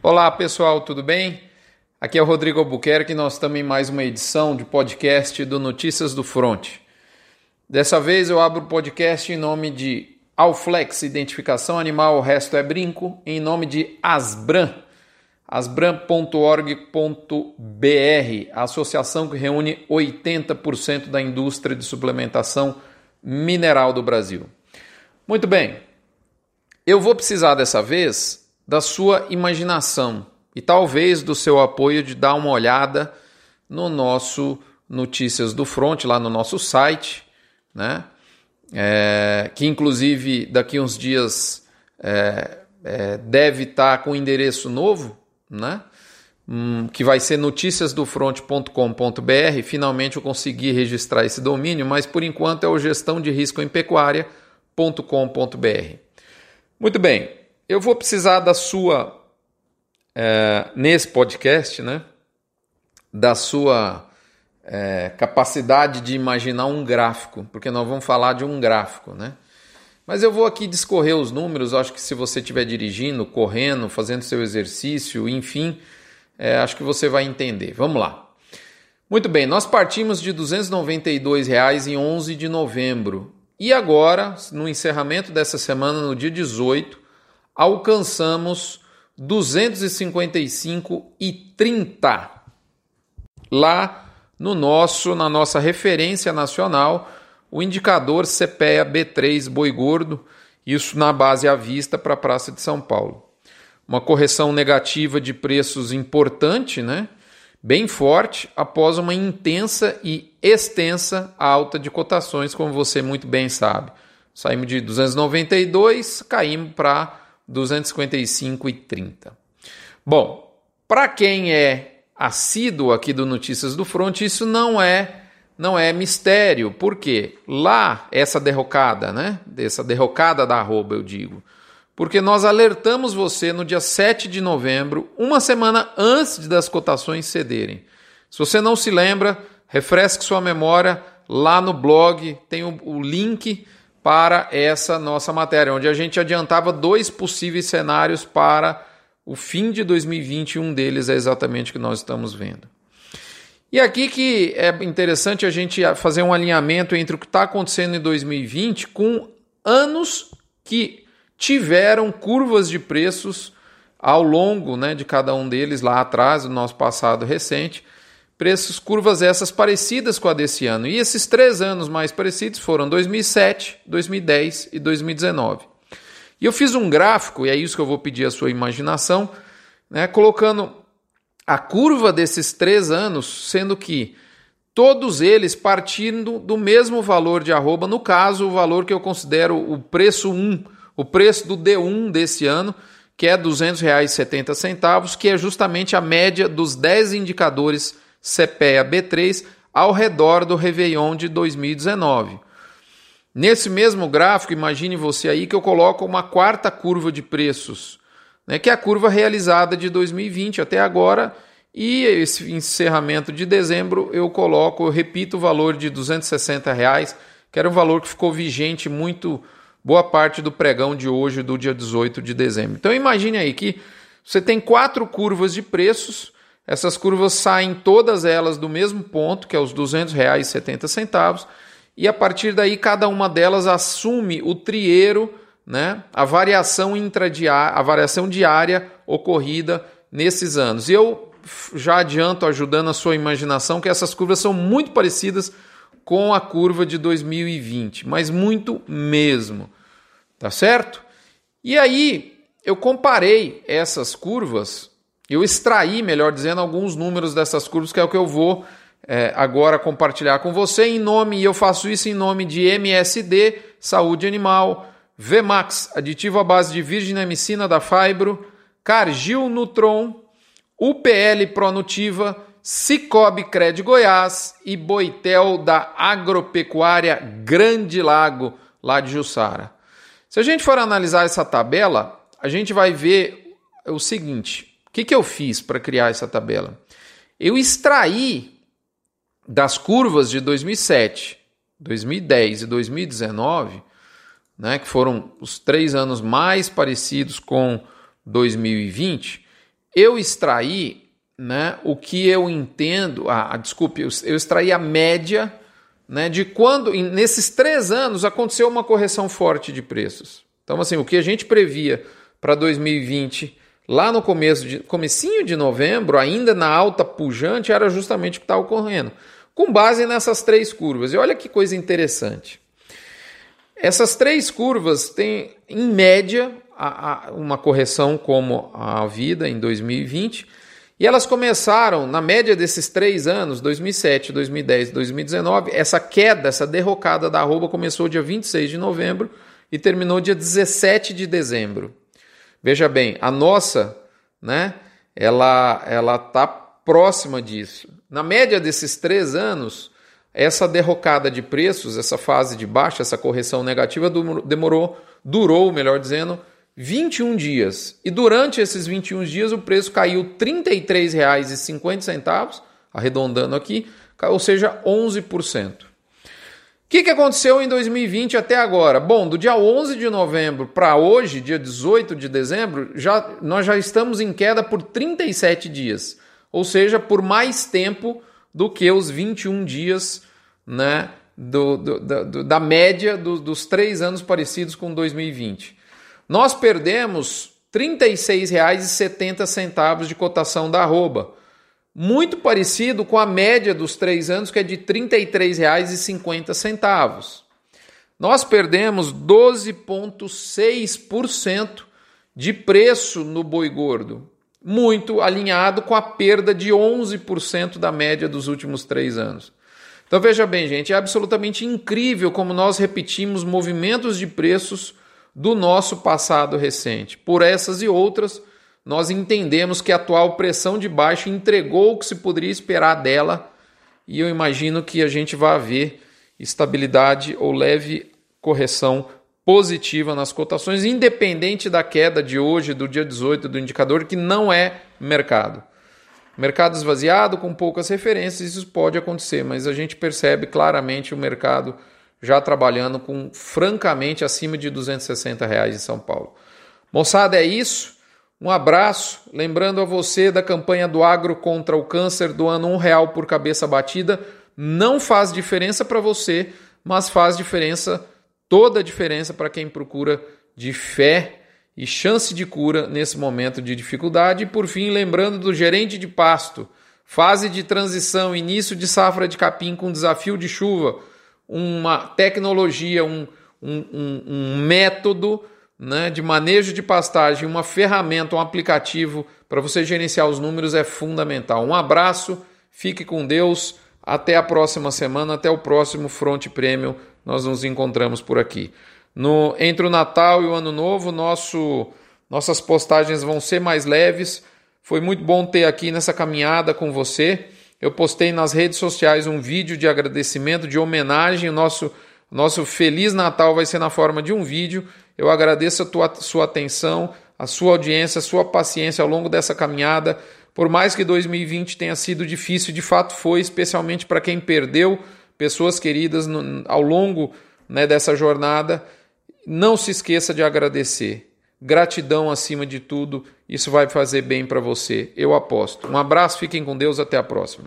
Olá pessoal, tudo bem? Aqui é o Rodrigo Albuquerque e nós estamos em mais uma edição de podcast do Notícias do Front. Dessa vez eu abro o podcast em nome de Alflex Identificação Animal, o resto é brinco, em nome de Asbran, asbran.org.br, a associação que reúne 80% da indústria de suplementação mineral do Brasil. Muito bem, eu vou precisar dessa vez da sua imaginação e talvez do seu apoio de dar uma olhada no nosso Notícias do Front, lá no nosso site, né? É, que inclusive daqui uns dias é, é, deve estar com endereço novo, né? Hum, que vai ser noticiasdofront.com.br. Finalmente eu consegui registrar esse domínio, mas por enquanto é o gestão de risco em pecuária.com.br. Muito bem, eu vou precisar da sua, é, nesse podcast, né? Da sua é, capacidade de imaginar um gráfico, porque nós vamos falar de um gráfico, né? Mas eu vou aqui discorrer os números. Acho que se você estiver dirigindo, correndo, fazendo seu exercício, enfim, é, acho que você vai entender. Vamos lá. Muito bem, nós partimos de R$ 292,00 em 11 de novembro. E agora, no encerramento dessa semana, no dia 18, alcançamos 255,30 lá no nosso na nossa referência nacional, o indicador CPEA B3 boi gordo, isso na base à vista para a Praça de São Paulo. Uma correção negativa de preços importante, né? Bem forte após uma intensa e extensa alta de cotações, como você muito bem sabe. Saímos de 292, caímos para 255,30. Bom, para quem é assíduo aqui do Notícias do Front, isso não é não é mistério, porque lá essa derrocada, né? Essa derrocada da arroba, eu digo. Porque nós alertamos você no dia 7 de novembro, uma semana antes das cotações cederem. Se você não se lembra, refresque sua memória lá no blog, tem o, o link para essa nossa matéria, onde a gente adiantava dois possíveis cenários para o fim de 2020, um deles é exatamente o que nós estamos vendo. E aqui que é interessante a gente fazer um alinhamento entre o que está acontecendo em 2020 com anos que tiveram curvas de preços ao longo né, de cada um deles lá atrás, no nosso passado recente, preços curvas essas parecidas com a desse ano. E esses três anos mais parecidos foram 2007, 2010 e 2019. E eu fiz um gráfico, e é isso que eu vou pedir a sua imaginação, né, colocando a curva desses três anos, sendo que todos eles partindo do mesmo valor de arroba, no caso, o valor que eu considero o preço 1, o preço do D1 desse ano, que é R$ 200,70, que é justamente a média dos 10 indicadores CPEA B3 ao redor do Réveillon de 2019. Nesse mesmo gráfico, imagine você aí que eu coloco uma quarta curva de preços, né, que é a curva realizada de 2020 até agora, e esse encerramento de dezembro eu coloco, eu repito o valor de 260 reais, que era um valor que ficou vigente muito boa parte do pregão de hoje, do dia 18 de dezembro. Então imagine aí que você tem quatro curvas de preços, essas curvas saem todas elas do mesmo ponto, que é os R$ 200,70, e a partir daí cada uma delas assume o trieiro, né, a variação intradiária, a variação diária ocorrida nesses anos. E eu já adianto ajudando a sua imaginação que essas curvas são muito parecidas com a curva de 2020, mas muito mesmo. Tá certo? E aí eu comparei essas curvas eu extraí, melhor dizendo, alguns números dessas curvas, que é o que eu vou é, agora compartilhar com você em nome, e eu faço isso em nome de MSD, Saúde Animal, Vmax, aditivo à base de virgem amicina da Fibro, Cargil Nutron, UPL Pronutiva, Cicobi Cred Goiás e Boitel da Agropecuária Grande Lago, lá de Jussara. Se a gente for analisar essa tabela, a gente vai ver o seguinte: que, que eu fiz para criar essa tabela? Eu extraí das curvas de 2007, 2010 e 2019, né, que foram os três anos mais parecidos com 2020, eu extraí né, o que eu entendo, ah, desculpe, eu, eu extraí a média né, de quando, nesses três anos, aconteceu uma correção forte de preços. Então, assim, o que a gente previa para 2020, lá no começo de, comecinho de novembro, ainda na alta pujante, era justamente o que estava ocorrendo, com base nessas três curvas. E olha que coisa interessante. Essas três curvas têm, em média, a, a, uma correção como a vida em 2020, e elas começaram, na média desses três anos, 2007, 2010 2019, essa queda, essa derrocada da arroba começou dia 26 de novembro e terminou dia 17 de dezembro. Veja bem, a nossa, né, ela ela está próxima disso. Na média desses três anos, essa derrocada de preços, essa fase de baixa, essa correção negativa demorou, durou, melhor dizendo, 21 dias. E durante esses 21 dias o preço caiu R$ 33,50, arredondando aqui, ou seja, 11%. O que, que aconteceu em 2020 até agora? Bom, do dia 11 de novembro para hoje, dia 18 de dezembro, já, nós já estamos em queda por 37 dias, ou seja, por mais tempo do que os 21 dias né, do, do, do da média do, dos três anos parecidos com 2020. Nós perdemos R$ 36,70 de cotação da arroba, muito parecido com a média dos três anos, que é de R$ 33,50. Nós perdemos 12,6% de preço no boi gordo, muito alinhado com a perda de 11% da média dos últimos três anos. Então veja bem, gente, é absolutamente incrível como nós repetimos movimentos de preços do nosso passado recente. Por essas e outras, nós entendemos que a atual pressão de baixo entregou o que se poderia esperar dela e eu imagino que a gente vai ver estabilidade ou leve correção positiva nas cotações, independente da queda de hoje, do dia 18 do indicador, que não é mercado. Mercado esvaziado, com poucas referências, isso pode acontecer, mas a gente percebe claramente o mercado já trabalhando com francamente acima de 260 reais em São Paulo. Moçada, é isso. Um abraço. Lembrando a você da campanha do Agro contra o Câncer, do ano um real por cabeça batida. Não faz diferença para você, mas faz diferença, toda a diferença para quem procura de fé e chance de cura nesse momento de dificuldade. E por fim, lembrando do gerente de pasto, fase de transição, início de safra de capim com desafio de chuva, uma tecnologia, um, um, um, um método né, de manejo de pastagem, uma ferramenta, um aplicativo para você gerenciar os números é fundamental. Um abraço, fique com Deus, até a próxima semana, até o próximo Fronte Prêmio, nós nos encontramos por aqui. No, entre o Natal e o Ano Novo, nosso, nossas postagens vão ser mais leves. Foi muito bom ter aqui nessa caminhada com você. Eu postei nas redes sociais um vídeo de agradecimento, de homenagem. O nosso, nosso Feliz Natal vai ser na forma de um vídeo. Eu agradeço a tua, sua atenção, a sua audiência, a sua paciência ao longo dessa caminhada. Por mais que 2020 tenha sido difícil, de fato foi, especialmente para quem perdeu pessoas queridas no, ao longo né, dessa jornada. Não se esqueça de agradecer. Gratidão acima de tudo, isso vai fazer bem para você, eu aposto. Um abraço, fiquem com Deus, até a próxima.